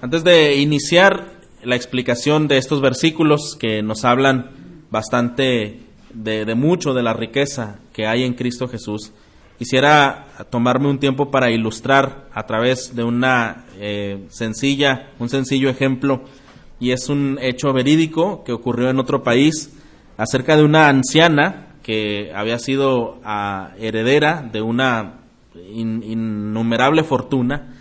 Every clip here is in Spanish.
Antes de iniciar la explicación de estos versículos que nos hablan bastante de, mucho de la riqueza que hay en Cristo Jesús, quisiera tomarme un tiempo para ilustrar a través de una eh, sencilla, un sencillo ejemplo, y es un hecho verídico que ocurrió en otro país acerca de una anciana que había sido ah, heredera de una innumerable fortuna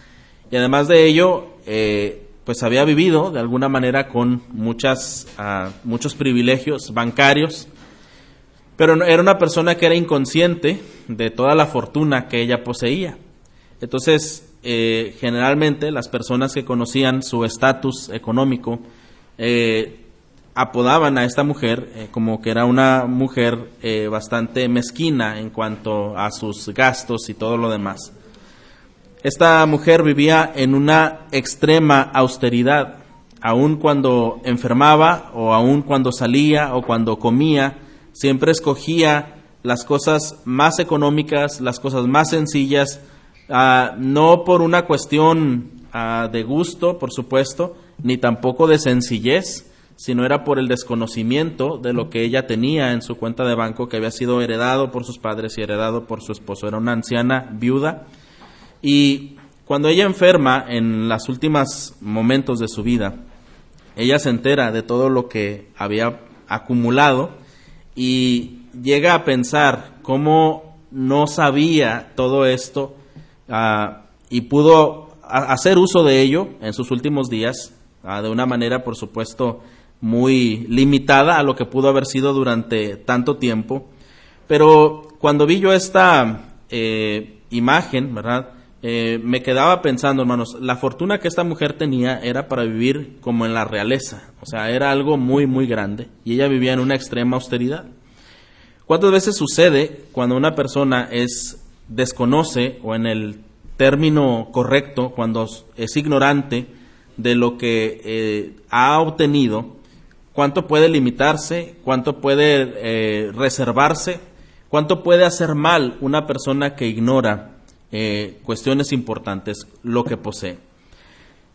y además de ello eh, pues había vivido de alguna manera con muchas, ah, muchos privilegios bancarios, pero era una persona que era inconsciente de toda la fortuna que ella poseía. Entonces, eh, generalmente las personas que conocían su estatus económico eh, apodaban a esta mujer eh, como que era una mujer bastante mezquina en cuanto a sus gastos y todo lo demás. Esta mujer vivía en una extrema austeridad, aun cuando enfermaba o aun cuando salía o cuando comía, siempre escogía las cosas más económicas, las cosas más sencillas, ah, no por una cuestión ah, de gusto, por supuesto, ni tampoco de sencillez, sino era por el desconocimiento de lo que ella tenía en su cuenta de banco que había sido heredado por sus padres y heredado por su esposo. Era una anciana viuda y cuando ella enferma en los últimos momentos de su vida, ella se entera de todo lo que había acumulado y llega a pensar cómo no sabía todo esto ah, y pudo hacer uso de ello en sus últimos días ah, de una manera, por supuesto, muy limitada a lo que pudo haber sido durante tanto tiempo. Pero cuando vi yo esta eh, imagen, ¿verdad? Eh, me quedaba pensando, hermanos, la fortuna que esta mujer tenía era para vivir como en la realeza, o sea, era algo muy, muy grande, y ella vivía en una extrema austeridad. ¿Cuántas veces sucede cuando una persona es desconoce o en el término correcto, cuando es ignorante de lo que eh, ha obtenido, cuánto puede limitarse, cuánto puede eh, reservarse, cuánto puede hacer mal una persona que ignora eh, cuestiones importantes, lo que posee.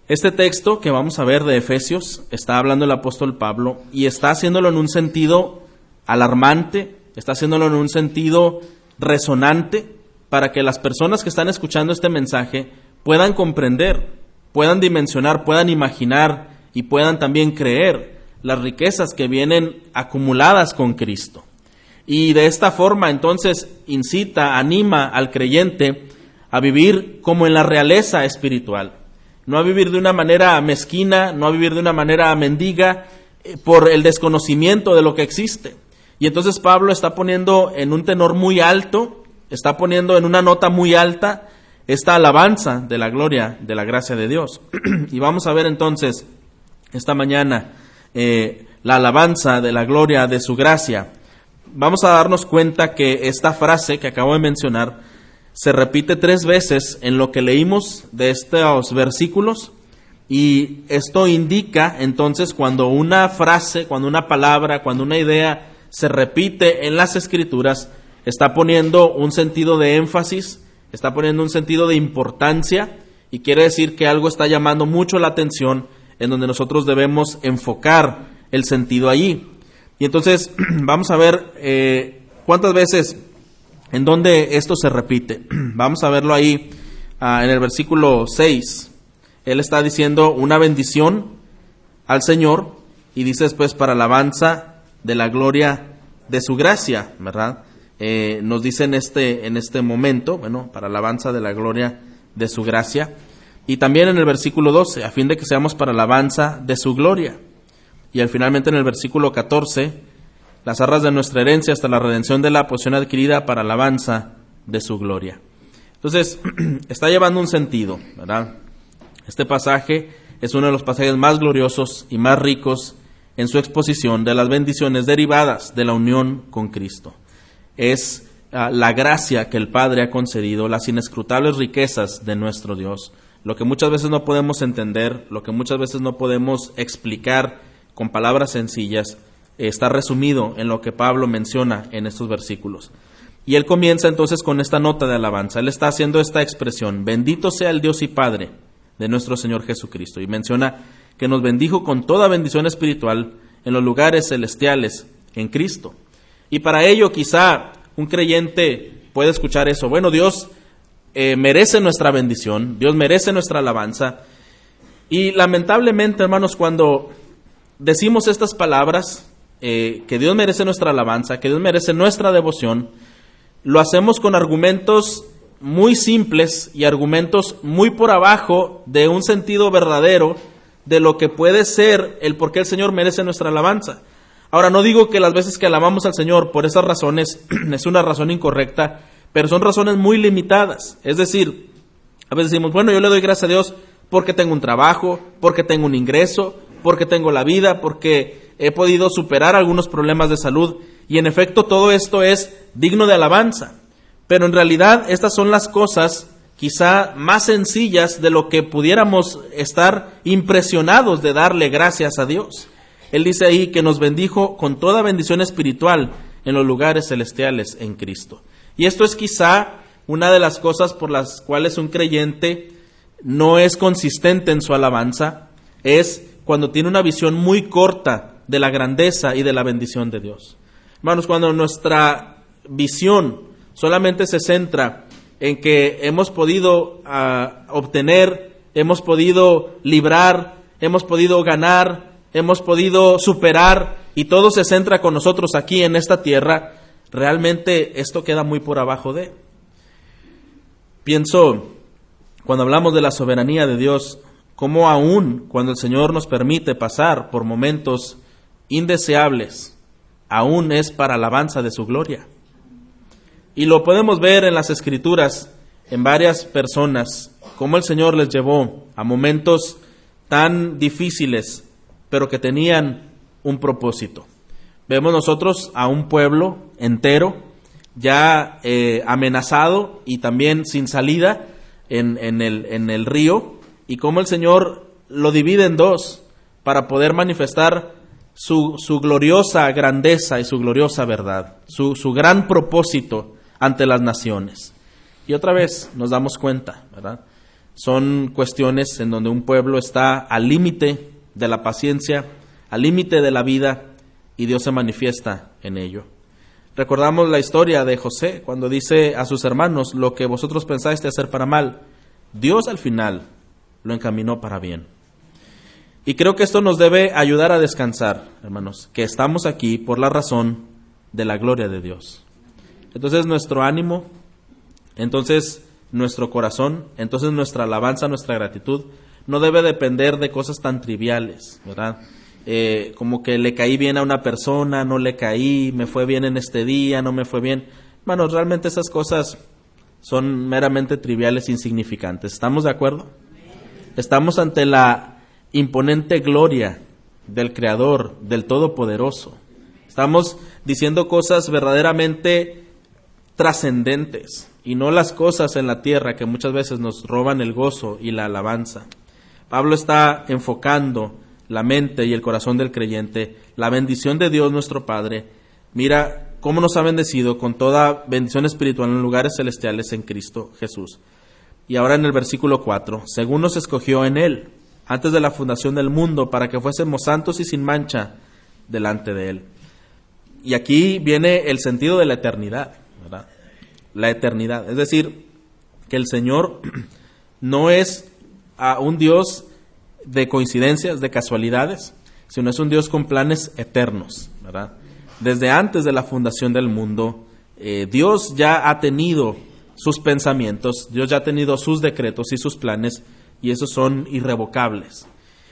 Este texto que vamos a ver de Efesios está hablando el apóstol Pablo y está haciéndolo en un sentido alarmante, está haciéndolo en un sentido resonante para que las personas que están escuchando este mensaje puedan comprender, puedan dimensionar, puedan imaginar y puedan también creer las riquezas que vienen acumuladas con Cristo. Y de esta forma entonces incita, anima al creyente a vivir como en la realeza espiritual, no a vivir de una manera mezquina, no a vivir de una manera mendiga eh, por el desconocimiento de lo que existe. Y entonces Pablo está poniendo en un tenor muy alto, está poniendo en una nota muy alta esta alabanza de la gloria, de la gracia de Dios. y vamos a ver entonces esta mañana eh, la alabanza de la gloria de su gracia. Vamos a darnos cuenta que esta frase que acabo de mencionar se repite tres veces en lo que leímos de estos versículos y esto indica entonces cuando una frase, cuando una palabra, cuando una idea se repite en las escrituras, está poniendo un sentido de énfasis, está poniendo un sentido de importancia y quiere decir que algo está llamando mucho la atención en donde nosotros debemos enfocar el sentido allí. Y entonces vamos a ver eh, cuántas veces en donde esto se repite. Vamos a verlo ahí ah, en el versículo 6. Él está diciendo una bendición al Señor y dice después para alabanza de la gloria de su gracia, ¿verdad? Eh, nos dice en este, en este momento, bueno, para alabanza de la gloria de su gracia. Y también en el versículo 12, a fin de que seamos para alabanza de su gloria. Y al finalmente en el versículo 14, las arras de nuestra herencia hasta la redención de la posición adquirida para alabanza de su gloria. Entonces, está llevando un sentido, ¿verdad? Este pasaje es uno de los pasajes más gloriosos y más ricos en su exposición de las bendiciones derivadas de la unión con Cristo. Es ah, la gracia que el Padre ha concedido, las inescrutables riquezas de nuestro Dios, lo que muchas veces no podemos entender, lo que muchas veces no podemos explicar con palabras sencillas, está resumido en lo que Pablo menciona en estos versículos. Y él comienza entonces con esta nota de alabanza. Él está haciendo esta expresión, bendito sea el Dios y Padre de nuestro Señor Jesucristo. Y menciona que nos bendijo con toda bendición espiritual en los lugares celestiales en Cristo. Y para ello quizá un creyente puede escuchar eso. Bueno, Dios eh, merece nuestra bendición, Dios merece nuestra alabanza. Y lamentablemente, hermanos, cuando decimos estas palabras, eh, que Dios merece nuestra alabanza, que Dios merece nuestra devoción, lo hacemos con argumentos muy simples y argumentos muy por abajo de un sentido verdadero de lo que puede ser el por qué el Señor merece nuestra alabanza. Ahora, no digo que las veces que alabamos al Señor por esas razones es una razón incorrecta, pero son razones muy limitadas. Es decir, a veces decimos, bueno, yo le doy gracias a Dios porque tengo un trabajo, porque tengo un ingreso, porque tengo la vida, porque he podido superar algunos problemas de salud. Y en efecto, todo esto es digno de alabanza. Pero en realidad estas son las cosas quizá más sencillas de lo que pudiéramos estar impresionados de darle gracias a Dios. Él dice ahí que nos bendijo con toda bendición espiritual en los lugares celestiales en Cristo. Y esto es quizá una de las cosas por las cuales un creyente no es consistente en su alabanza, es cuando tiene una visión muy corta de la grandeza y de la bendición de Dios. Hermanos, cuando nuestra visión solamente se centra en que hemos podido ah, obtener, hemos podido librar, hemos podido ganar, hemos podido superar y todo se centra con nosotros aquí en esta tierra, realmente esto queda muy por abajo de. Pienso, cuando hablamos de la soberanía de Dios, cómo aún cuando el Señor nos permite pasar por momentos indeseables, aún es para alabanza de su gloria. Y lo podemos ver en las escrituras, en varias personas, cómo el Señor les llevó a momentos tan difíciles, pero que tenían un propósito. Vemos nosotros a un pueblo entero ya eh, amenazado y también sin salida en, el río y cómo el Señor lo divide en dos para poder manifestar su, su gloriosa grandeza y su gloriosa verdad, su, su gran propósito ante las naciones. Y otra vez nos damos cuenta, ¿verdad? Son cuestiones en donde un pueblo está al límite de la paciencia, al límite de la vida, y Dios se manifiesta en ello. Recordamos la historia de José cuando dice a sus hermanos, lo que vosotros pensáis de hacer para mal, Dios al final lo encaminó para bien. Y creo que esto nos debe ayudar a descansar, hermanos, que estamos aquí por la razón de la gloria de Dios. Entonces nuestro ánimo, entonces nuestro corazón, entonces nuestra alabanza, nuestra gratitud, no debe depender de cosas tan triviales, ¿verdad? Eh, como que le caí bien a una persona, no le caí, me fue bien en este día, no me fue bien. Bueno, realmente esas cosas son meramente triviales, insignificantes. ¿Estamos de acuerdo? Estamos ante la imponente gloria del Creador, del Todopoderoso. Estamos diciendo cosas verdaderamente trascendentes y no las cosas en la tierra que muchas veces nos roban el gozo y la alabanza. Pablo está enfocando la mente y el corazón del creyente, la bendición de Dios nuestro Padre. Mira cómo nos ha bendecido con toda bendición espiritual en lugares celestiales en Cristo Jesús. Y ahora en el versículo 4, según nos escogió en Él, antes de la fundación del mundo, para que fuésemos santos y sin mancha delante de Él. Y aquí viene el sentido de la eternidad la eternidad. Es decir, que el Señor no es un Dios de coincidencias, de casualidades, sino es un Dios con planes eternos, ¿verdad? Desde antes de la fundación del mundo, eh, Dios ya ha tenido sus pensamientos, Dios ya ha tenido sus decretos y sus planes, y esos son irrevocables.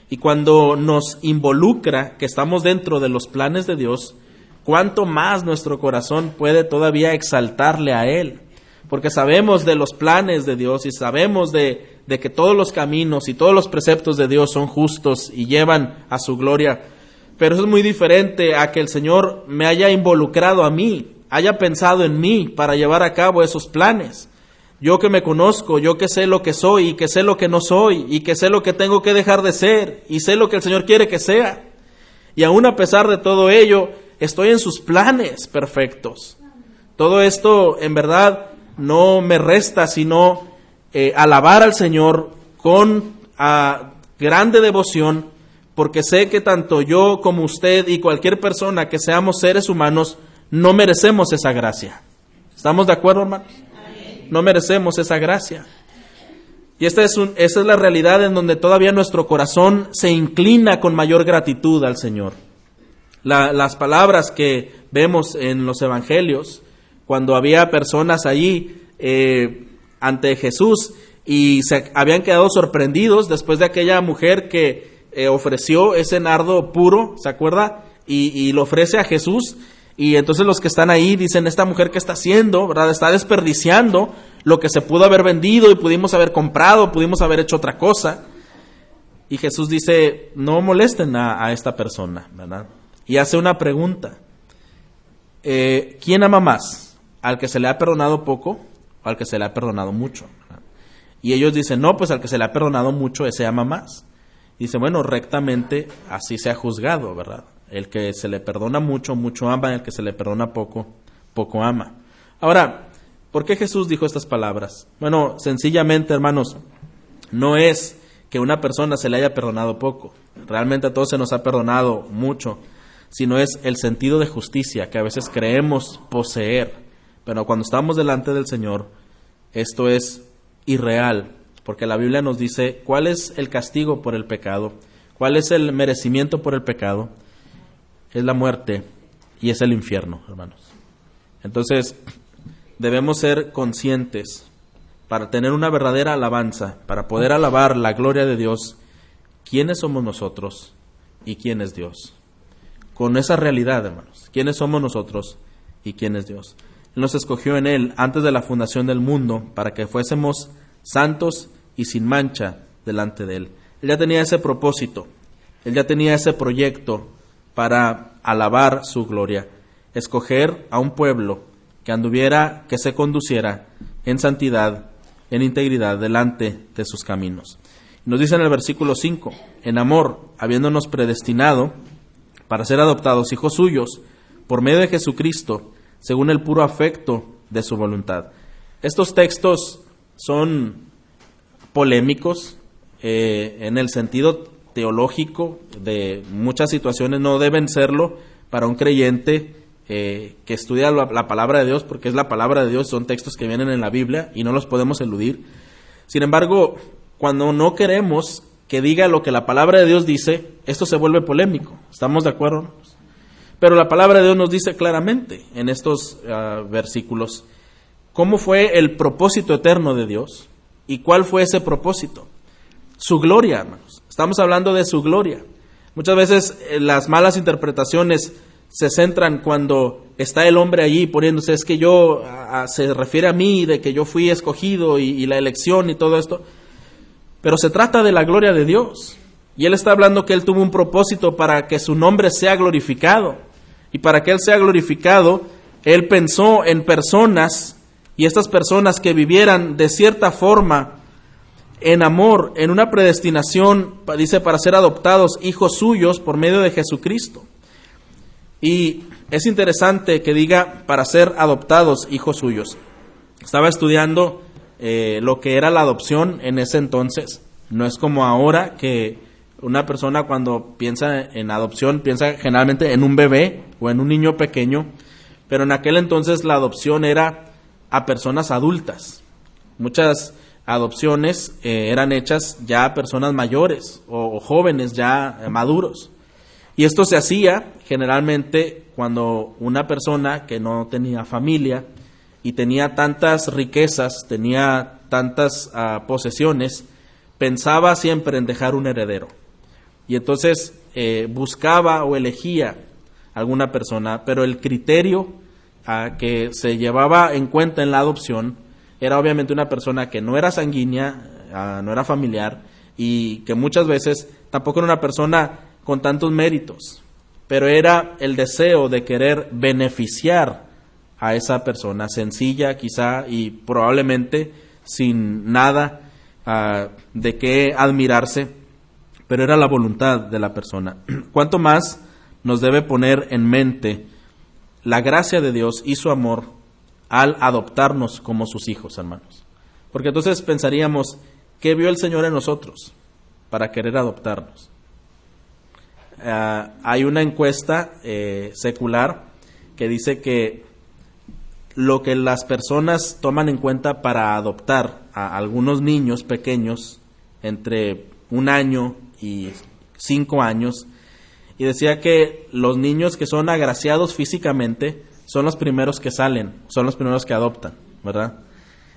Y cuando nos involucra que estamos dentro de los planes de Dios, cuánto más nuestro corazón puede todavía exaltarle a Él. Porque sabemos de los planes de Dios y sabemos de, de, que todos los caminos y todos los preceptos de Dios son justos y llevan a su gloria. Pero eso es muy diferente a que el Señor me haya involucrado a mí, haya pensado en mí para llevar a cabo esos planes. Yo que me conozco, yo que sé lo que soy y que sé lo que no soy y que sé lo que tengo que dejar de ser y sé lo que el Señor quiere que sea. Y aún a pesar de todo ello, estoy en sus planes perfectos. Todo esto en verdad no me resta sino eh, alabar al Señor con ah, grande devoción porque sé que tanto yo como usted y cualquier persona que seamos seres humanos no merecemos esa gracia. ¿Estamos de acuerdo, hermanos? No merecemos esa gracia. Y esta es, esa es la realidad en donde todavía nuestro corazón se inclina con mayor gratitud al Señor. las palabras que vemos en los evangelios, cuando había personas allí eh, ante Jesús y se habían quedado sorprendidos después de aquella mujer que eh, ofreció ese nardo puro, ¿se acuerda? Y, lo ofrece a Jesús. Y entonces los que están ahí dicen, esta mujer que está haciendo, ¿verdad? Está desperdiciando lo que se pudo haber vendido y pudimos haber comprado, pudimos haber hecho otra cosa. Y Jesús dice, no molesten a, esta persona, ¿verdad? Y hace una pregunta. Eh, ¿Quién ama más? ¿Al que se le ha perdonado poco o al que se le ha perdonado mucho? Y ellos dicen, no, pues al que se le ha perdonado mucho, ese ama más. Y dice, bueno, rectamente así se ha juzgado, ¿verdad? El que se le perdona mucho, mucho ama, el que se le perdona poco, poco ama. Ahora, ¿Por qué Jesús dijo estas palabras? Bueno, sencillamente, hermanos, no es que una persona se le haya perdonado poco. Realmente a todos se nos ha perdonado mucho, sino es el sentido de justicia que a veces creemos poseer. Pero cuando estamos delante del Señor, esto es irreal, porque la Biblia nos dice cuál es el castigo por el pecado, cuál es el merecimiento por el pecado. Es la muerte y es el infierno, hermanos. Entonces, debemos ser conscientes para tener una verdadera alabanza, para poder alabar la gloria de Dios, quiénes somos nosotros y quién es Dios. Con esa realidad, hermanos, quiénes somos nosotros y quién es Dios. Él nos escogió en Él antes de la fundación del mundo para que fuésemos santos y sin mancha delante de Él. Él ya tenía ese propósito, Él ya tenía ese proyecto para alabar su gloria, escoger a un pueblo que anduviera, que se conduciera en santidad, en integridad delante de sus caminos. Nos dice en el versículo 5, en amor, habiéndonos predestinado para ser adoptados hijos suyos por medio de Jesucristo, según el puro afecto de su voluntad. Estos textos son polémicos eh, en el sentido teológico de muchas situaciones, no deben serlo para un creyente eh, que estudia la, palabra de Dios, porque es la palabra de Dios, son textos que vienen en la Biblia y no los podemos eludir. Sin embargo, cuando no queremos que diga lo que la palabra de Dios dice, esto se vuelve polémico. ¿Estamos de acuerdo? Pero la palabra de Dios nos dice claramente en estos ah, versículos cómo fue el propósito eterno de Dios y cuál fue ese propósito. Su gloria, hermanos. Estamos hablando de su gloria. Muchas veces eh, las malas interpretaciones se centran cuando está el hombre allí poniéndose, es que yo, se refiere a mí, de que yo fui escogido y, la elección y todo esto, pero se trata de la gloria de Dios. Y él está hablando que él tuvo un propósito para que su nombre sea glorificado. Y para que él sea glorificado, él pensó en personas y estas personas que vivieran de cierta forma en amor, en una predestinación, dice, para ser adoptados hijos suyos por medio de Jesucristo. Y es interesante que diga para ser adoptados hijos suyos. Estaba estudiando eh, lo que era la adopción en ese entonces. No es como ahora que una persona cuando piensa en adopción piensa generalmente en un bebé o en un niño pequeño, pero en aquel entonces la adopción era a personas adultas. Muchas adopciones eh, eran hechas ya a personas mayores o, jóvenes ya maduros. Y esto se hacía generalmente cuando una persona que no tenía familia y tenía tantas riquezas, tenía tantas ah, posesiones, pensaba siempre en dejar un heredero. Y entonces eh, buscaba o elegía alguna persona, pero el criterio ah, que se llevaba en cuenta en la adopción era obviamente una persona que no era sanguínea, ah, no era familiar y que muchas veces tampoco era una persona con tantos méritos, pero era el deseo de querer beneficiar a esa persona, sencilla quizá y probablemente sin nada ah, de qué admirarse, pero era la voluntad de la persona. ¿Cuánto más nos debe poner en mente la gracia de Dios y su amor al adoptarnos como sus hijos, hermanos? Porque entonces pensaríamos, ¿qué vio el Señor en nosotros? para querer adoptarnos. Ah, hay una encuesta eh, secular que dice que lo que las personas toman en cuenta para adoptar a algunos niños pequeños entre un año y cinco años, y decía que los niños que son agraciados físicamente son los primeros que salen, son los primeros que adoptan, ¿verdad?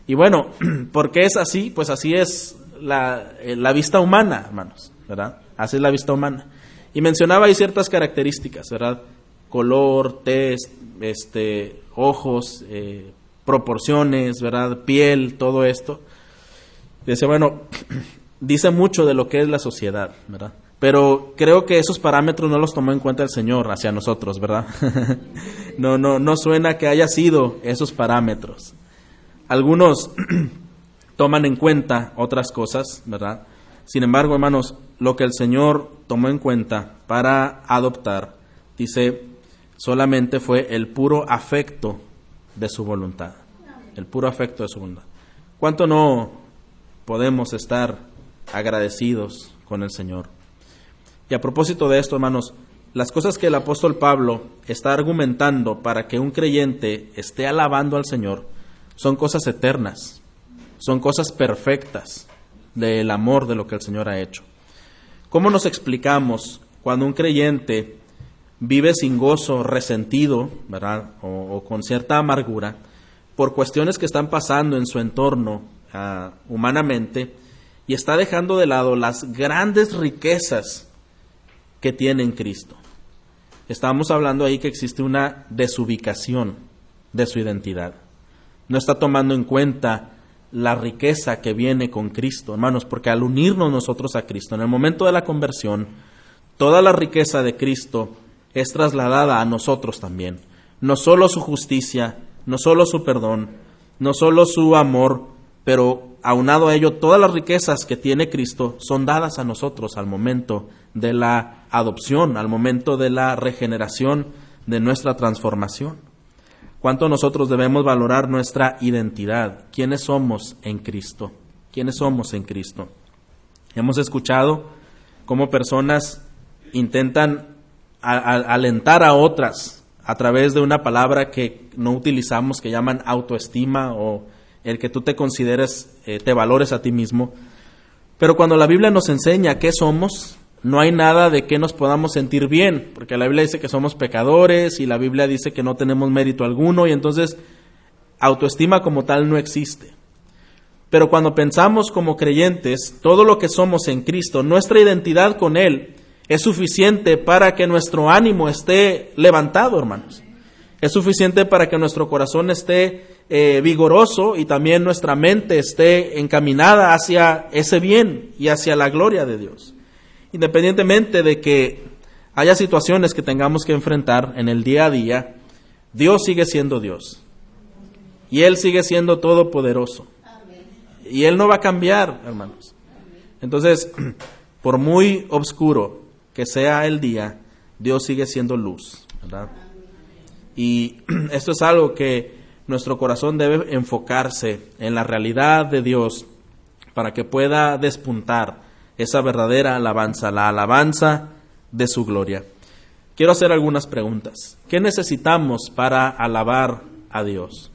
Y bueno, ¿por qué es así? Pues así es la, eh, la vista humana, hermanos, ¿verdad? Así es la vista humana. Y mencionaba ahí ciertas características, ¿verdad? Color, test, este, ojos, eh, proporciones, ¿verdad? Piel, todo esto. Dice, bueno, dice mucho de lo que es la sociedad, ¿verdad? Pero creo que esos parámetros no los tomó en cuenta el Señor hacia nosotros, ¿verdad? no, no, no suena que haya sido esos parámetros. Algunos toman en cuenta otras cosas, ¿verdad? Sin embargo, hermanos, lo que el Señor tomó en cuenta para adoptar, dice, solamente fue el puro afecto de su voluntad. El puro afecto de su voluntad. ¿Cuánto no podemos estar agradecidos con el Señor? A propósito de esto, hermanos, las cosas que el apóstol Pablo está argumentando para que un creyente esté alabando al Señor son cosas eternas, son cosas perfectas del amor de lo que el Señor ha hecho. ¿Cómo nos explicamos cuando un creyente vive sin gozo, resentido, ¿verdad? O, con cierta amargura por cuestiones que están pasando en su entorno ah, humanamente y está dejando de lado las grandes riquezas que tiene en Cristo. Estamos hablando ahí que existe una desubicación de su identidad. No está tomando en cuenta la riqueza que viene con Cristo, hermanos, porque al unirnos nosotros a Cristo, en el momento de la conversión, toda la riqueza de Cristo es trasladada a nosotros también. No solo su justicia, no solo su perdón, no solo su amor, pero aunado a ello, todas las riquezas que tiene Cristo son dadas a nosotros al momento de la adopción, al momento de la regeneración, de nuestra transformación. ¿Cuánto nosotros debemos valorar nuestra identidad? ¿Quiénes somos en Cristo? ¿Quiénes somos en Cristo? Hemos escuchado cómo personas intentan alentar a otras a través de una palabra que no utilizamos, que llaman autoestima o el que tú te consideres, eh, te valores a ti mismo. Pero cuando la Biblia nos enseña qué somos, no hay nada de que nos podamos sentir bien, porque la Biblia dice que somos pecadores y la Biblia dice que no tenemos mérito alguno y entonces autoestima como tal no existe. Pero cuando pensamos como creyentes, todo lo que somos en Cristo, nuestra identidad con Él, es suficiente para que nuestro ánimo esté levantado, hermanos. Es suficiente para que nuestro corazón esté eh, vigoroso y también nuestra mente esté encaminada hacia ese bien y hacia la gloria de Dios independientemente de que haya situaciones que tengamos que enfrentar en el día a día, Dios sigue siendo Dios. Y Él sigue siendo todopoderoso. Y Él no va a cambiar, hermanos. Entonces, por muy oscuro que sea el día, Dios sigue siendo luz, Y esto es algo que nuestro corazón debe enfocarse en la realidad de Dios para que pueda despuntar esa verdadera alabanza, la alabanza de su gloria. Quiero hacer algunas preguntas. ¿Qué necesitamos para alabar a Dios?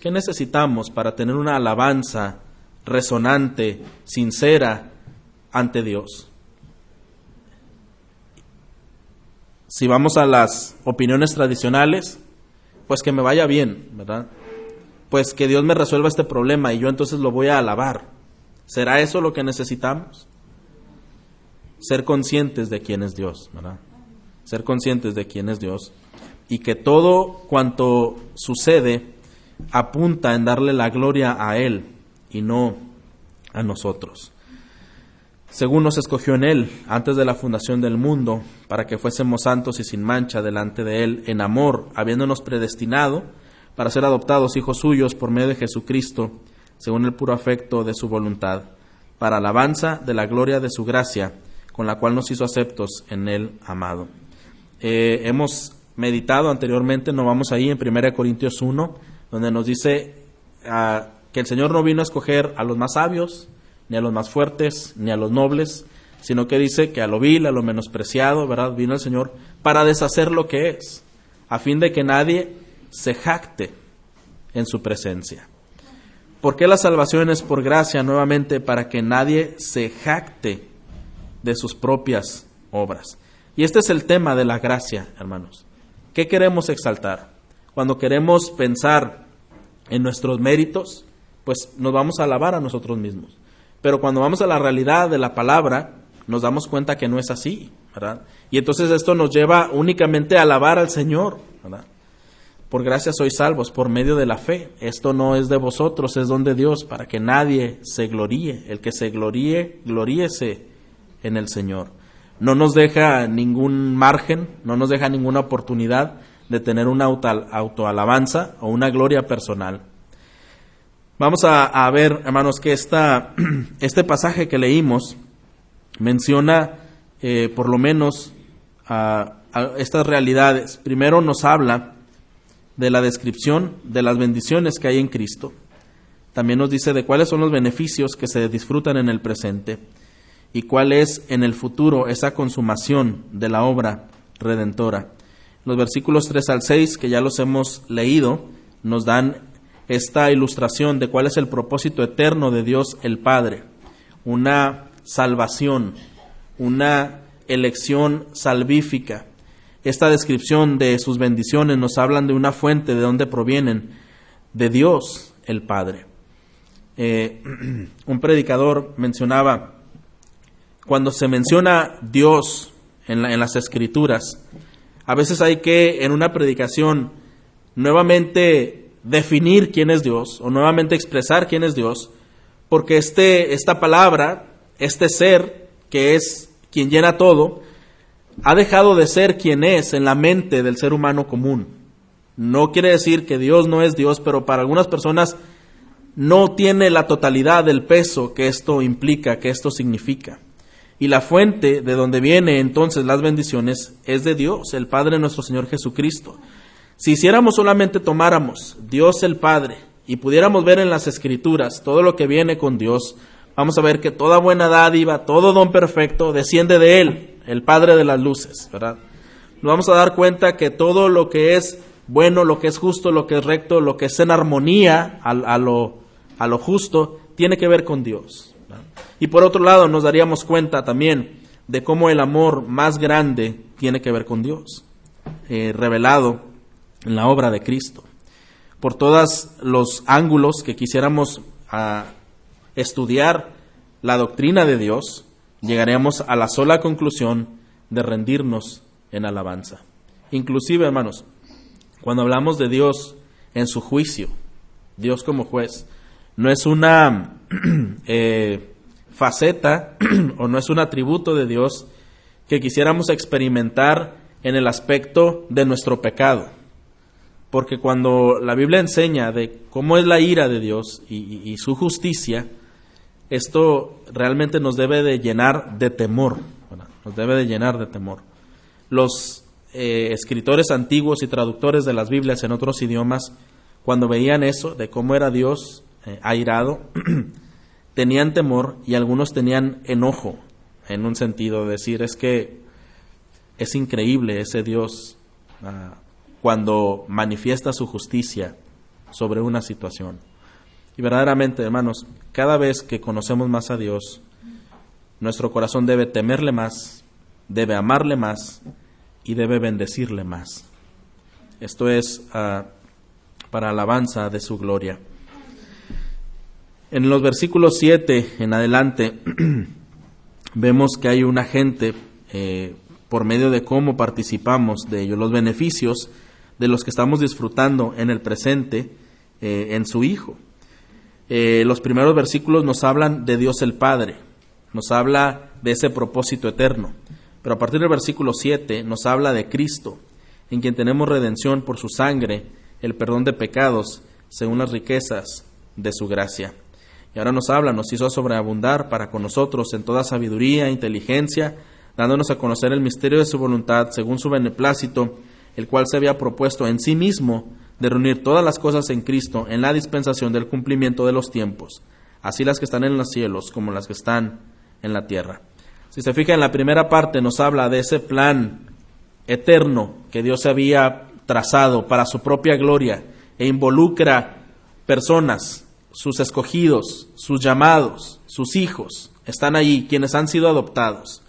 ¿Qué necesitamos para tener una alabanza resonante, sincera ante Dios? Si vamos a las opiniones tradicionales, pues que me vaya bien, ¿verdad? Pues que Dios me resuelva este problema y yo entonces lo voy a alabar. ¿Será eso lo que necesitamos? ser conscientes de quién es Dios, ¿verdad? Ser conscientes de quién es Dios y que todo cuanto sucede apunta en darle la gloria a Él y no a nosotros. Según nos escogió en Él antes de la fundación del mundo, para que fuésemos santos y sin mancha delante de Él en amor, habiéndonos predestinado para ser adoptados hijos suyos por medio de Jesucristo, según el puro afecto de su voluntad, para alabanza de la gloria de su gracia, con la cual nos hizo aceptos en el amado. Eh, hemos meditado anteriormente, no vamos ahí en 1 Corintios 1, donde nos dice ah, que el Señor no vino a escoger a los más sabios, ni a los más fuertes, ni a los nobles, sino que dice que a lo vil, a lo menospreciado, ¿verdad? Vino el Señor para deshacer lo que es, a fin de que nadie se jacte en su presencia. ¿Por qué la salvación es por gracia? Nuevamente, para que nadie se jacte de sus propias obras. Y este es el tema de la gracia, hermanos. ¿Qué queremos exaltar? Cuando queremos pensar en nuestros méritos, pues nos vamos a alabar a nosotros mismos. Pero cuando vamos a la realidad de la palabra, nos damos cuenta que no es así, ¿verdad? Y entonces esto nos lleva únicamente a alabar al Señor, ¿verdad? Por gracia sois salvos por medio de la fe. Esto no es de vosotros, es don de Dios, para que nadie se gloríe. El que se gloríe, gloríese en el Señor. No nos deja ningún margen, no nos deja ninguna oportunidad de tener una autoalabanza o una gloria personal. Vamos a, ver, hermanos, que esta, este pasaje que leímos menciona eh, por lo menos estas realidades. Primero nos habla de la descripción de las bendiciones que hay en Cristo. También nos dice de cuáles son los beneficios que se disfrutan en el presente y cuál es en el futuro esa consumación de la obra redentora. Los versículos 3 al 6, que ya los hemos leído, nos dan esta ilustración de cuál es el propósito eterno de Dios el Padre. Una salvación, una elección salvífica esta descripción de sus bendiciones nos hablan de una fuente de donde provienen, de Dios el Padre. Eh, un predicador mencionaba, cuando se menciona Dios en, en las escrituras, a veces hay que en una predicación nuevamente definir quién es Dios o nuevamente expresar quién es Dios, porque este, esta palabra, este ser que es quien llena todo, ha dejado de ser quien es en la mente del ser humano común. No quiere decir que Dios no es Dios, pero para algunas personas no tiene la totalidad del peso que esto implica, que esto significa. Y la fuente de donde viene entonces las bendiciones es de Dios, el Padre nuestro Señor Jesucristo. Si hiciéramos solamente tomáramos Dios el Padre y pudiéramos ver en las Escrituras todo lo que viene con Dios, vamos a ver que toda buena dádiva, todo don perfecto desciende de Él el Padre de las luces, ¿verdad? Nos vamos a dar cuenta que todo lo que es bueno, lo que es justo, lo que es recto, lo que es en armonía a, lo, a lo, justo, tiene que ver con Dios. Y por otro lado, nos daríamos cuenta también de cómo el amor más grande tiene que ver con Dios, eh, revelado en la obra de Cristo. Por todos los ángulos que quisiéramos ah, estudiar la doctrina de Dios, llegaremos a la sola conclusión de rendirnos en alabanza. Inclusive, hermanos, cuando hablamos de Dios en su juicio, Dios como juez, no es una eh, faceta o no es un atributo de Dios que quisiéramos experimentar en el aspecto de nuestro pecado. Porque cuando la Biblia enseña de cómo es la ira de Dios y su justicia, esto realmente nos debe de llenar de temor, nos debe de llenar de temor. Los eh, escritores antiguos y traductores de las Biblias en otros idiomas, cuando veían eso, de cómo era Dios eh, airado, tenían temor y algunos tenían enojo, en un sentido, de decir, es que es increíble ese Dios ah, cuando manifiesta su justicia sobre una situación. Y verdaderamente, hermanos, cada vez que conocemos más a Dios, nuestro corazón debe temerle más, debe amarle más y debe bendecirle más. Esto es ah, para alabanza de su gloria. En los versículos 7 en adelante vemos que hay una gente, eh, por medio de cómo participamos de ello, los beneficios de los que estamos disfrutando en el presente eh, en su Hijo. Eh, los primeros versículos nos hablan de Dios el Padre, nos habla de ese propósito eterno. Pero a partir del versículo 7 nos habla de Cristo, en quien tenemos redención por su sangre, el perdón de pecados, según las riquezas de su gracia. Y ahora nos habla, nos hizo sobreabundar para con nosotros en toda sabiduría e inteligencia, dándonos a conocer el misterio de su voluntad, según su beneplácito, el cual se había propuesto en sí mismo de reunir todas las cosas en Cristo en la dispensación del cumplimiento de los tiempos, así las que están en los cielos como las que están en la tierra, Si se fija en la primera parte nos habla de ese plan eterno que Dios había trazado para su propia gloria e involucra personas, sus escogidos, sus llamados, sus hijos, están allí, quienes han sido adoptados.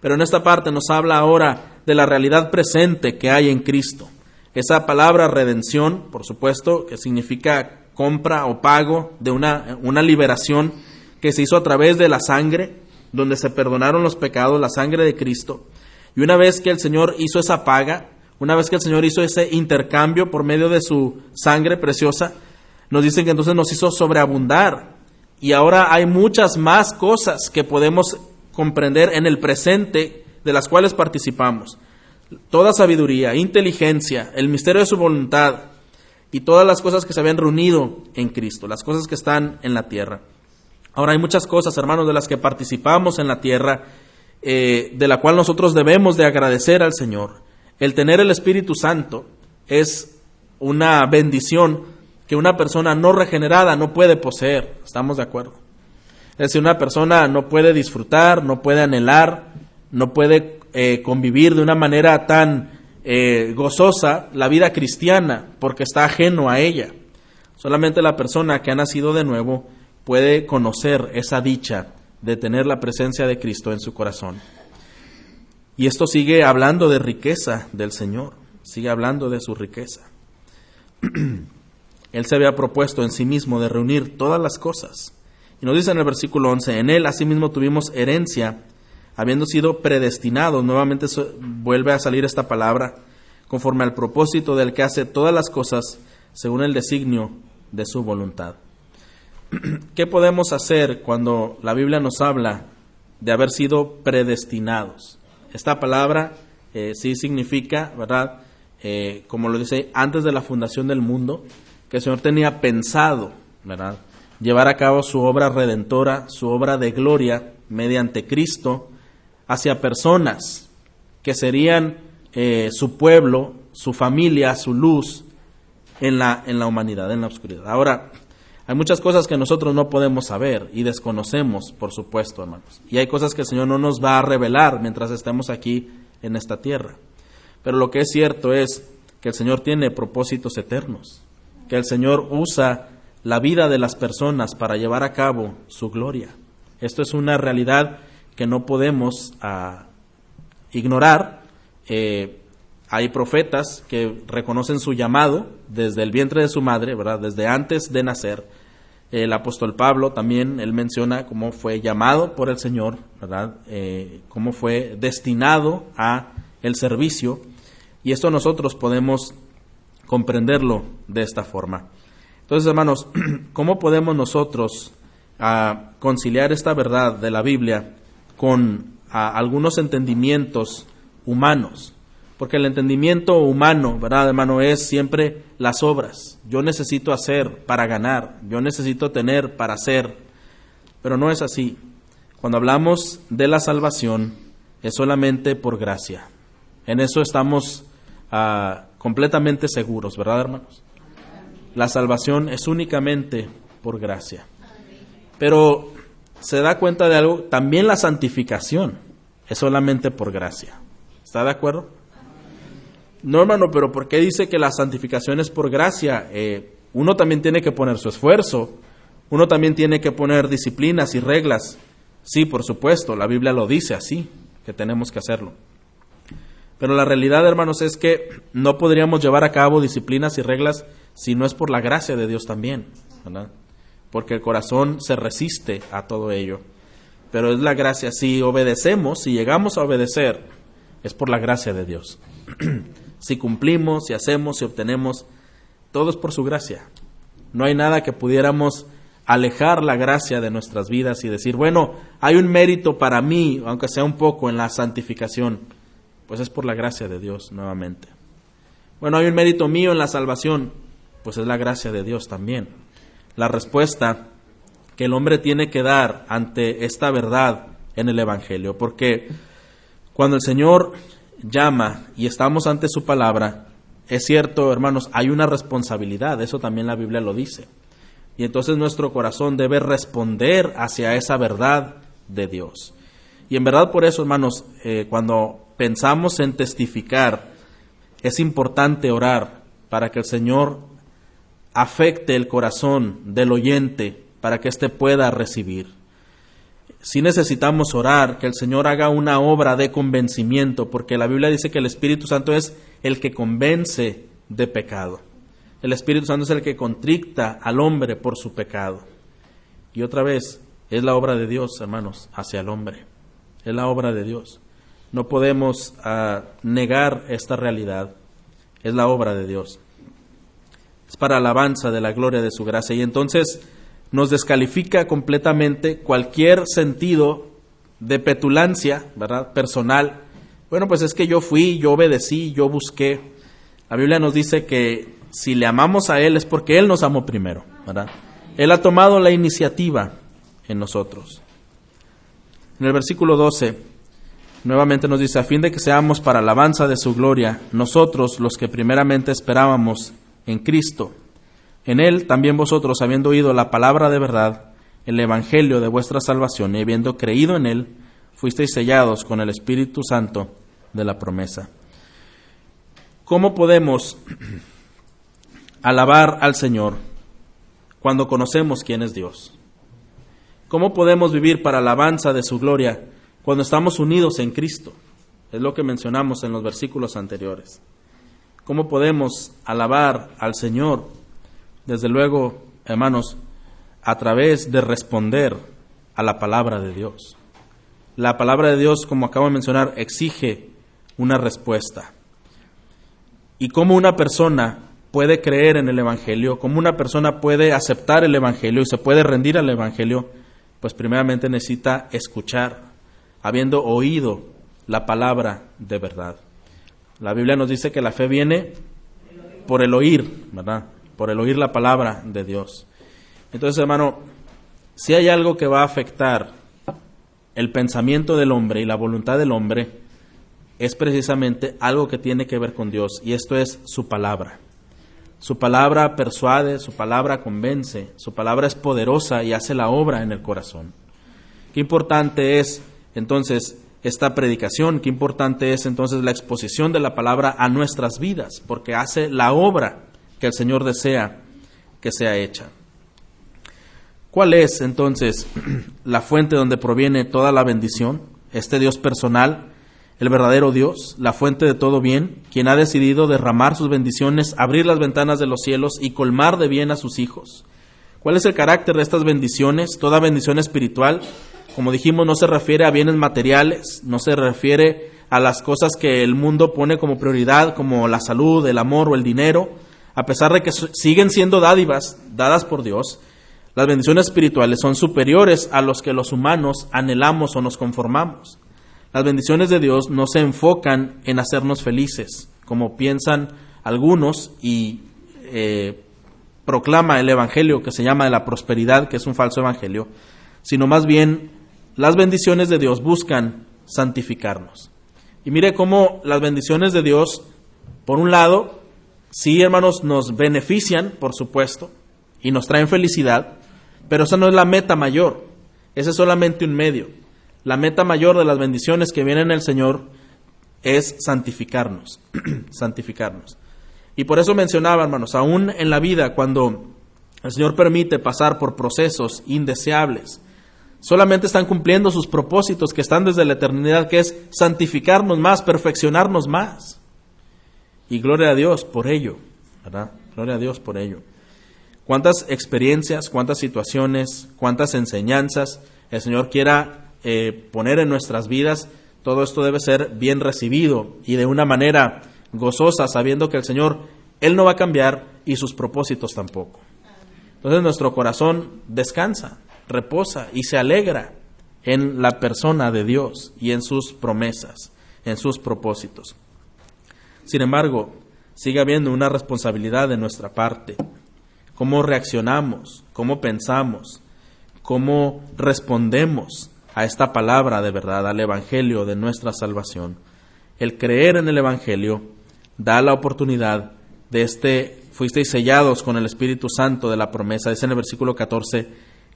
Pero en esta parte nos habla ahora de la realidad presente que hay en Cristo. Esa palabra redención, por supuesto, que significa compra o pago de una, una liberación que se hizo a través de la sangre, donde se perdonaron los pecados, la sangre de Cristo. Y una vez que el Señor hizo esa paga, una vez que el Señor hizo ese intercambio por medio de su sangre preciosa, nos dicen que entonces nos hizo sobreabundar. Y ahora hay muchas más cosas que podemos comprender en el presente de las cuales participamos. Toda sabiduría, inteligencia, el misterio de su voluntad y todas las cosas que se habían reunido en Cristo, las cosas que están en la tierra. Ahora hay muchas cosas, hermanos, de las que participamos en la tierra, eh, de la cual nosotros debemos de agradecer al Señor. El tener el Espíritu Santo es una bendición que una persona no regenerada no puede poseer. ¿Estamos de acuerdo? Es decir, una persona no puede disfrutar, no puede anhelar, no puede eh, convivir de una manera tan eh, gozosa la vida cristiana porque está ajeno a ella. Solamente la persona que ha nacido de nuevo puede conocer esa dicha de tener la presencia de Cristo en su corazón. Y esto sigue hablando de riqueza del Señor, sigue hablando de su riqueza. Él se había propuesto en sí mismo de reunir todas las cosas. Y nos dice en el versículo 11, en Él asimismo tuvimos herencia, habiendo sido predestinados, nuevamente vuelve a salir esta palabra, conforme al propósito del que hace todas las cosas según el designio de su voluntad. ¿Qué podemos hacer cuando la Biblia nos habla de haber sido predestinados? Esta palabra eh, sí significa, ¿verdad? Eh, como lo dice, antes de la fundación del mundo, que el Señor tenía pensado, ¿verdad? Llevar a cabo su obra redentora, su obra de gloria mediante Cristo hacia personas que serían eh, su pueblo, su familia, su luz en la, en la humanidad, en la oscuridad. Ahora, hay muchas cosas que nosotros no podemos saber y desconocemos, por supuesto, hermanos. Y hay cosas que el Señor no nos va a revelar mientras estemos aquí en esta tierra. Pero lo que es cierto es que el Señor tiene propósitos eternos que el Señor usa la vida de las personas para llevar a cabo su gloria. Esto es una realidad que no podemos ah, ignorar. Eh, hay profetas que reconocen su llamado desde el vientre de su madre, ¿verdad? Desde antes de nacer. El apóstol Pablo también, él menciona cómo fue llamado por el Señor, ¿verdad? Eh, cómo fue destinado a el servicio. Y esto nosotros podemos comprenderlo de esta forma. Entonces, hermanos, ¿cómo podemos nosotros ah, conciliar esta verdad de la Biblia con ah, algunos entendimientos humanos? Porque el entendimiento humano, ¿verdad, hermano? Es siempre las obras. Yo necesito hacer para ganar, yo necesito tener para hacer, pero no es así. Cuando hablamos de la salvación, es solamente por gracia. En eso estamos uh, completamente seguros, ¿verdad, hermanos? La salvación es únicamente por gracia. Pero se da cuenta de algo, también la santificación es solamente por gracia. ¿Está de acuerdo? No, hermano, pero ¿por qué dice que la santificación es por gracia? Eh, uno también tiene que poner su esfuerzo, uno también tiene que poner disciplinas y reglas. Sí, por supuesto, la Biblia lo dice así, que tenemos que hacerlo. Pero la realidad, hermanos, es que no podríamos llevar a cabo disciplinas y reglas si no es por la gracia de Dios también. Porque el corazón se resiste a todo ello. Pero es la gracia, si obedecemos, si llegamos a obedecer, es por la gracia de Dios. si cumplimos, si hacemos, si obtenemos, todo es por su gracia. No hay nada que pudiéramos alejar la gracia de nuestras vidas y decir, bueno, hay un mérito para mí, aunque sea un poco, en la santificación pues es por la gracia de Dios nuevamente. Bueno, hay un mérito mío en la salvación, pues es la gracia de Dios también. La respuesta que el hombre tiene que dar ante esta verdad en el Evangelio, porque cuando el Señor llama y estamos ante su palabra, es cierto, hermanos, hay una responsabilidad, eso también la Biblia lo dice. Y entonces nuestro corazón debe responder hacia esa verdad de Dios. Y en verdad por eso, hermanos, eh, cuando pensamos en testificar, es importante orar para que el Señor afecte el corazón del oyente, para que éste pueda recibir. Si necesitamos orar, que el Señor haga una obra de convencimiento, porque la Biblia dice que el Espíritu Santo es el que convence de pecado. El Espíritu Santo es el que contricta al hombre por su pecado. Y otra vez, es la obra de Dios, hermanos, hacia el hombre. Es la obra de Dios. No podemos uh, negar esta realidad. Es la obra de Dios. Es para alabanza de la gloria de su gracia. Y entonces nos descalifica completamente cualquier sentido de petulancia, ¿verdad? Personal. Bueno, pues es que yo fui, yo obedecí, yo busqué. La Biblia nos dice que si le amamos a Él es porque Él nos amó primero, ¿verdad? Él ha tomado la iniciativa en nosotros. En el versículo 12, nuevamente nos dice, a fin de que seamos para alabanza de su gloria, nosotros los que primeramente esperábamos en Cristo. En Él también vosotros, habiendo oído la palabra de verdad, el Evangelio de vuestra salvación, y habiendo creído en Él, fuisteis sellados con el Espíritu Santo de la promesa. ¿Cómo podemos alabar al Señor cuando conocemos quién es Dios? ¿Cómo podemos vivir para alabanza de su gloria cuando estamos unidos en Cristo? Es lo que mencionamos en los versículos anteriores. ¿Cómo podemos alabar al Señor? Desde luego, hermanos, a través de responder a la palabra de Dios. La palabra de Dios, como acabo de mencionar, exige una respuesta. Y cómo una persona puede creer en el Evangelio, cómo una persona puede aceptar el Evangelio y se puede rendir al Evangelio, pues primeramente necesita escuchar, habiendo oído la palabra de verdad. La Biblia nos dice que la fe viene por el oír, ¿verdad? Por el oír la palabra de Dios. Entonces, hermano, si hay algo que va a afectar el pensamiento del hombre y la voluntad del hombre, es precisamente algo que tiene que ver con Dios, y esto es su palabra. Su palabra persuade, su palabra convence, su palabra es poderosa y hace la obra en el corazón. Qué importante es entonces esta predicación, qué importante es entonces la exposición de la palabra a nuestras vidas, porque hace la obra que el Señor desea que sea hecha. ¿Cuál es entonces la fuente donde proviene toda la bendición? Este Dios personal el verdadero Dios, la fuente de todo bien, quien ha decidido derramar sus bendiciones, abrir las ventanas de los cielos y colmar de bien a sus hijos. ¿Cuál es el carácter de estas bendiciones? Toda bendición espiritual, como dijimos, no se refiere a bienes materiales, no se refiere a las cosas que el mundo pone como prioridad, como la salud, el amor o el dinero, a pesar de que siguen siendo dádivas dadas por Dios. Las bendiciones espirituales son superiores a los que los humanos anhelamos o nos conformamos. Las bendiciones de Dios no se enfocan en hacernos felices, como piensan algunos y eh, proclama el Evangelio que se llama de la prosperidad, que es un falso Evangelio, sino más bien las bendiciones de Dios buscan santificarnos. Y mire cómo las bendiciones de Dios, por un lado, sí, hermanos, nos benefician, por supuesto, y nos traen felicidad, pero esa no es la meta mayor, ese es solamente un medio. La meta mayor de las bendiciones que vienen el Señor es santificarnos, santificarnos. Y por eso mencionaba, hermanos, aún en la vida, cuando el Señor permite pasar por procesos indeseables, solamente están cumpliendo sus propósitos que están desde la eternidad, que es santificarnos más, perfeccionarnos más. Y gloria a Dios por ello, ¿verdad? Gloria a Dios por ello. Cuántas experiencias, cuántas situaciones, cuántas enseñanzas el Señor quiera eh, poner en nuestras vidas, todo esto debe ser bien recibido y de una manera gozosa, sabiendo que el Señor, Él no va a cambiar y sus propósitos tampoco. Entonces nuestro corazón descansa, reposa y se alegra en la persona de Dios y en sus promesas, en sus propósitos. Sin embargo, sigue habiendo una responsabilidad de nuestra parte. ¿Cómo reaccionamos? ¿Cómo pensamos? ¿Cómo respondemos a esta palabra de verdad, al Evangelio de nuestra salvación. El creer en el Evangelio da la oportunidad de este, fuisteis sellados con el Espíritu Santo de la promesa, es en el versículo 14,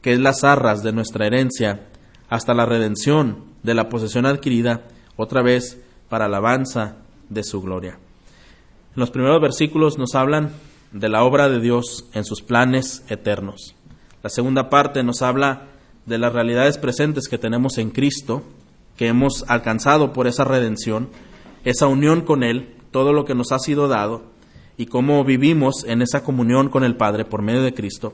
que es las arras de nuestra herencia hasta la redención de la posesión adquirida, otra vez para alabanza de su gloria. En los primeros versículos nos hablan de la obra de Dios en sus planes eternos. La segunda parte nos habla de las realidades presentes que tenemos en Cristo, que hemos alcanzado por esa redención, esa unión con Él, todo lo que nos ha sido dado y cómo vivimos en esa comunión con el Padre por medio de Cristo.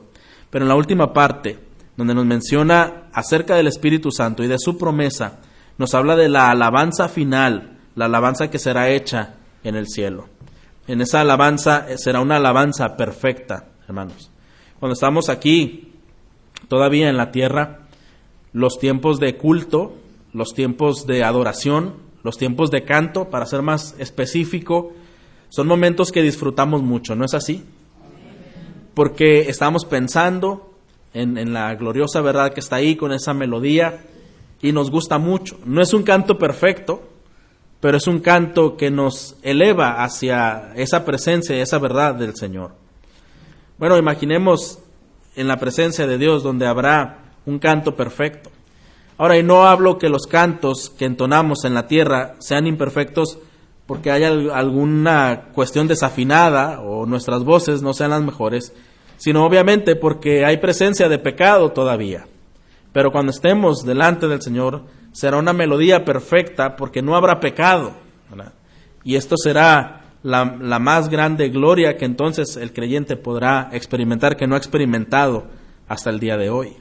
Pero en la última parte, donde nos menciona acerca del Espíritu Santo y de su promesa, nos habla de la alabanza final, la alabanza que será hecha en el cielo. En esa alabanza eh, será una alabanza perfecta, hermanos. Cuando estamos aquí, todavía en la tierra, los tiempos de culto, los tiempos de adoración, los tiempos de canto, para ser más específico, son momentos que disfrutamos mucho, ¿no es así? Porque estamos pensando en, la gloriosa verdad que está ahí con esa melodía y nos gusta mucho. No es un canto perfecto, pero es un canto que nos eleva hacia esa presencia y esa verdad del Señor. Bueno, imaginemos en la presencia de Dios donde habrá un canto perfecto. Ahora, y no hablo que los cantos que entonamos en la tierra sean imperfectos porque haya alguna cuestión desafinada o nuestras voces no sean las mejores, sino obviamente porque hay presencia de pecado todavía. Pero cuando estemos delante del Señor, será una melodía perfecta porque no habrá pecado. Y esto será la, la, más grande gloria que entonces el creyente podrá experimentar, que no ha experimentado hasta el día de hoy.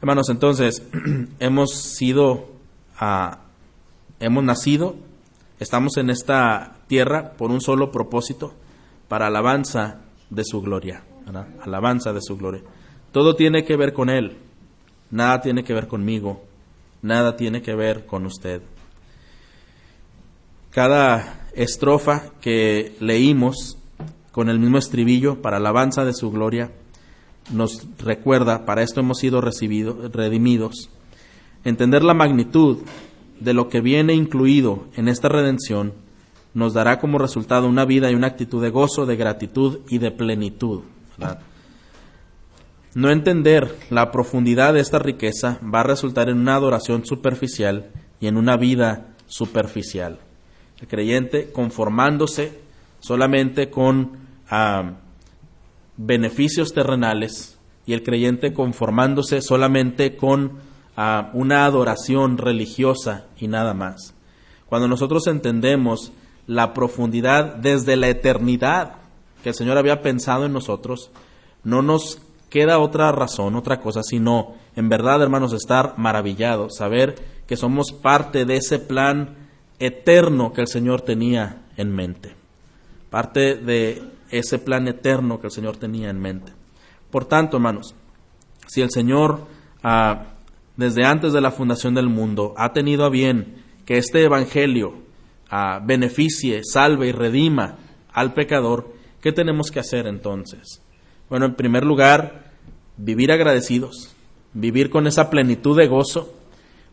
Hermanos, entonces, hemos sido, uh, hemos nacido, estamos en esta tierra por un solo propósito, para alabanza de su gloria, alabanza de su gloria. Todo tiene que ver con Él, nada tiene que ver conmigo, nada tiene que ver con usted. Cada estrofa que leímos con el mismo estribillo para alabanza de su gloria nos recuerda, para esto hemos sido redimidos, entender la magnitud de lo que viene incluido en esta redención nos dará como resultado una vida y una actitud de gozo, de gratitud y de plenitud. No entender la profundidad de esta riqueza va a resultar en una adoración superficial y en una vida superficial. El creyente conformándose solamente con ah, beneficios terrenales y el creyente conformándose solamente con ah, una adoración religiosa y nada más. Cuando nosotros entendemos la profundidad desde la eternidad que el Señor había pensado en nosotros, no nos queda otra razón, otra cosa, sino en verdad, hermanos, estar maravillados, saber que somos parte de ese plan eterno que el Señor tenía en mente, parte de ese plan eterno que el Señor tenía en mente. Por tanto, hermanos, si el Señor ah, desde antes de la fundación del mundo ha tenido a bien que este Evangelio beneficie, salve y redima al pecador, ¿qué tenemos que hacer entonces? Bueno, en primer lugar, vivir agradecidos, vivir con esa plenitud de gozo,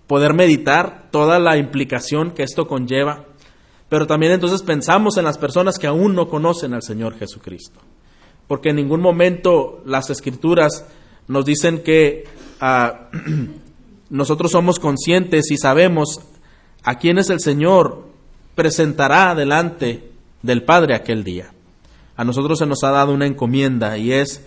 poder meditar toda la implicación que esto conlleva, pero también entonces pensamos en las personas que aún no conocen al Señor Jesucristo, porque en ningún momento las escrituras nos dicen que ah, nosotros somos conscientes y sabemos a quiénes el Señor presentará delante del Padre aquel día a nosotros se nos ha dado una encomienda y es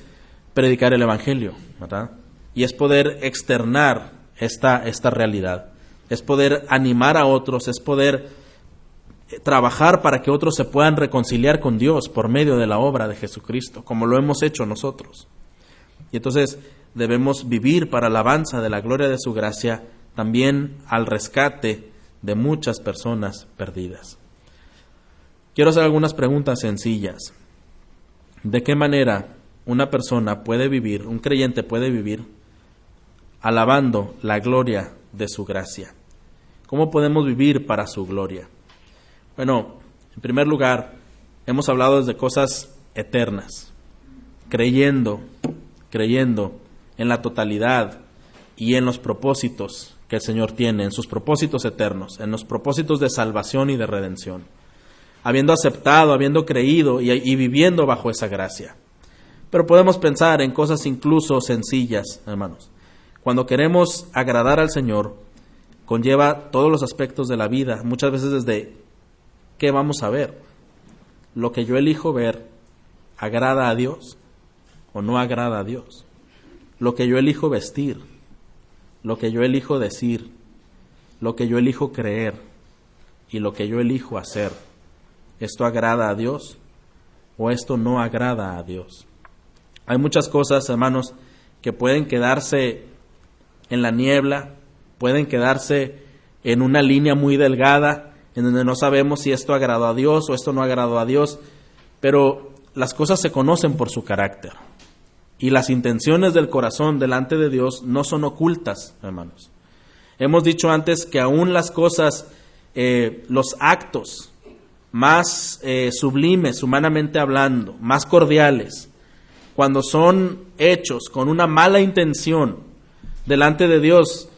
predicar el Evangelio, ¿verdad? Y es poder externar esta, esta realidad, es poder animar a otros, es poder eh, trabajar para que otros se puedan reconciliar con Dios por medio de la obra de Jesucristo, como lo hemos hecho nosotros. Y entonces debemos vivir para la alabanza de la gloria de su gracia, también al rescate de muchas personas perdidas. Quiero hacer algunas preguntas sencillas. ¿De qué manera una persona puede vivir, un creyente puede vivir alabando la gloria de su gracia? ¿Cómo podemos vivir para su gloria? Bueno, en primer lugar, hemos hablado de cosas eternas, creyendo, creyendo en la totalidad y en los propósitos que el Señor tiene, en sus propósitos eternos, en los propósitos de salvación y de redención habiendo aceptado, habiendo creído y, viviendo bajo esa gracia. Pero podemos pensar en cosas incluso sencillas, hermanos, Cuando queremos agradar al Señor, conlleva todos los aspectos de la vida, muchas veces desde qué vamos a ver. Lo que yo elijo ver agrada a Dios o no agrada a Dios. Lo que yo elijo vestir, lo que yo elijo decir, lo que yo elijo creer y lo que yo elijo hacer. ¿Esto agrada a Dios o esto no agrada a Dios? Hay muchas cosas, hermanos, que pueden quedarse en la niebla, pueden quedarse en una línea muy delgada, en donde no sabemos si esto agradó a Dios o esto no agradó a Dios, pero las cosas se conocen por su carácter. Y las intenciones del corazón delante de Dios no son ocultas, hermanos. Hemos dicho antes que aún las cosas, eh, los actos más eh, sublimes, humanamente hablando, más cordiales, cuando son hechos con una mala intención delante de Dios,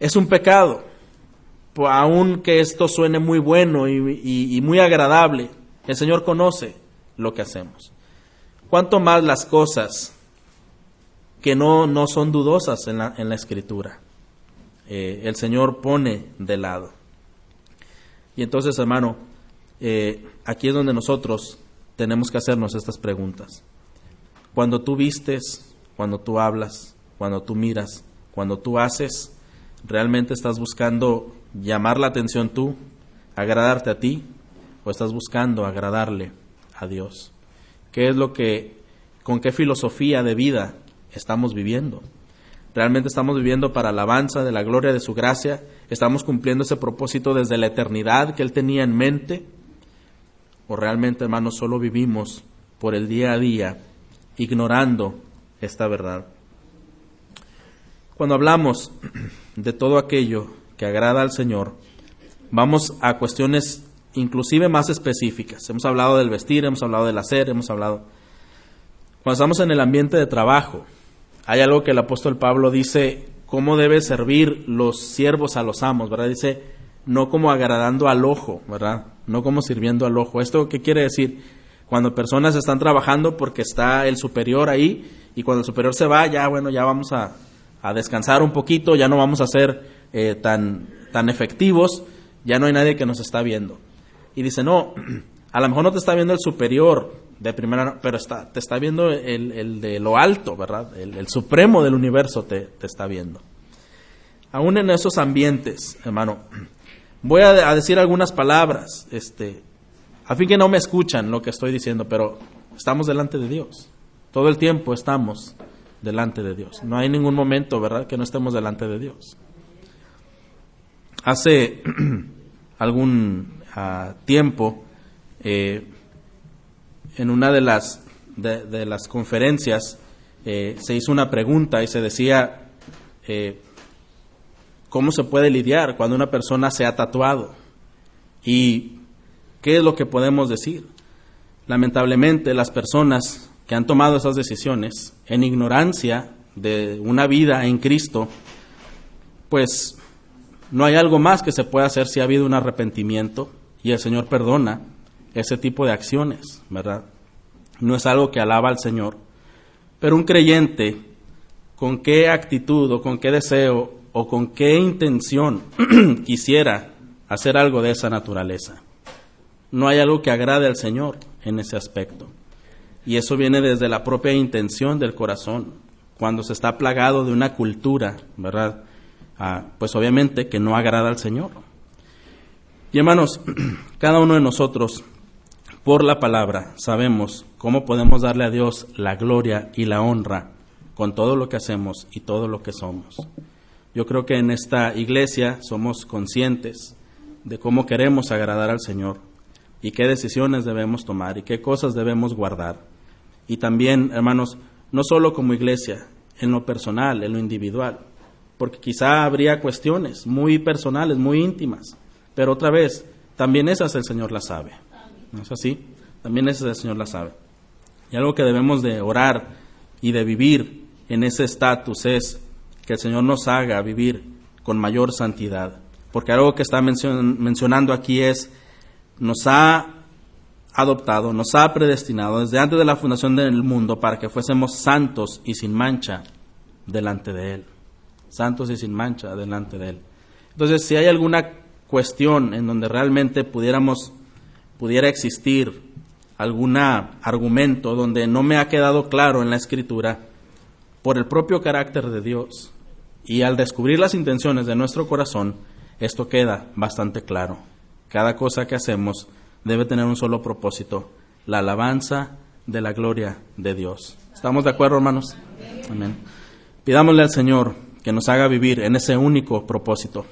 es un pecado. Aun que esto suene muy bueno y muy agradable, el Señor conoce lo que hacemos. Cuanto más las cosas que no, no son dudosas en la, en la escritura. Eh, el Señor pone de lado. Y entonces, hermano, eh, aquí es donde nosotros tenemos que hacernos estas preguntas. Cuando tú vistes, cuando tú hablas, cuando tú miras, cuando tú haces, ¿realmente estás buscando llamar la atención tú, agradarte a ti, o estás buscando agradarle a Dios? ¿Qué es lo que, con qué filosofía de vida estamos viviendo? ¿Realmente estamos viviendo para alabanza de la gloria de su gracia? ¿Estamos cumpliendo ese propósito desde la eternidad que Él tenía en mente? ¿O realmente, hermanos, solo vivimos por el día a día ignorando esta verdad? Cuando hablamos de todo aquello que agrada al Señor, vamos a cuestiones inclusive más específicas. Hemos hablado del vestir, hemos hablado del hacer, hemos hablado... Cuando estamos en el ambiente de trabajo, hay algo que el apóstol Pablo dice, cómo debe servir los siervos a los amos, ¿verdad? Dice, no como agradando al ojo, ¿verdad? No como sirviendo al ojo. ¿Esto qué quiere decir? Cuando personas están trabajando porque está el superior ahí y cuando el superior se va, ya bueno, ya vamos a, descansar un poquito, ya no vamos a ser eh, tan, tan efectivos, ya no hay nadie que nos está viendo. Y dice, no, a lo mejor no te está viendo el superior, de primera, pero está, te está viendo el, de lo alto, ¿verdad? El, supremo del universo te, está viendo. Aún en esos ambientes, hermano, voy a, decir algunas palabras, este, a fin que no me escuchan lo que estoy diciendo, pero estamos delante de Dios. Todo el tiempo estamos delante de Dios. No hay ningún momento, ¿verdad?, que no estemos delante de Dios. Hace algún ah, tiempo, eh, en una de las, de, las conferencias eh, se hizo una pregunta y se decía, eh, ¿cómo se puede lidiar cuando una persona se ha tatuado? ¿Y qué es lo que podemos decir? Lamentablemente las personas que han tomado esas decisiones en ignorancia de una vida en Cristo, pues no hay algo más que se pueda hacer si ha habido un arrepentimiento y el Señor perdona ese tipo de acciones, ¿verdad? No es algo que alaba al Señor. Pero un creyente, con qué actitud o con qué deseo o con qué intención quisiera hacer algo de esa naturaleza. No hay algo que agrade al Señor en ese aspecto. Y eso viene desde la propia intención del corazón, cuando se está plagado de una cultura, ¿verdad? Ah, pues obviamente que no agrada al Señor. Y hermanos, cada uno de nosotros por la palabra sabemos cómo podemos darle a Dios la gloria y la honra con todo lo que hacemos y todo lo que somos. Yo creo que en esta iglesia somos conscientes de cómo queremos agradar al Señor y qué decisiones debemos tomar y qué cosas debemos guardar. Y también, hermanos, no solo como iglesia, en lo personal, en lo individual, porque quizá habría cuestiones muy personales, muy íntimas, pero otra vez, también esas el Señor las sabe. ¿No es así? También ese el Señor la sabe. Y algo que debemos de orar y de vivir en ese estatus es que el Señor nos haga vivir con mayor santidad. Porque algo que está mencionando aquí es, nos ha adoptado, nos ha predestinado desde antes de la fundación del mundo para que fuésemos santos y sin mancha delante de Él. santos y sin mancha delante de Él. Entonces, si hay alguna cuestión en donde realmente pudiéramos, pudiera existir algún argumento donde no me ha quedado claro en la escritura, por el propio carácter de Dios y al descubrir las intenciones de nuestro corazón, esto queda bastante claro. Cada cosa que hacemos debe tener un solo propósito, la alabanza de la gloria de Dios. ¿Estamos de acuerdo, hermanos? Amén. Pidámosle al Señor que nos haga vivir en ese único propósito.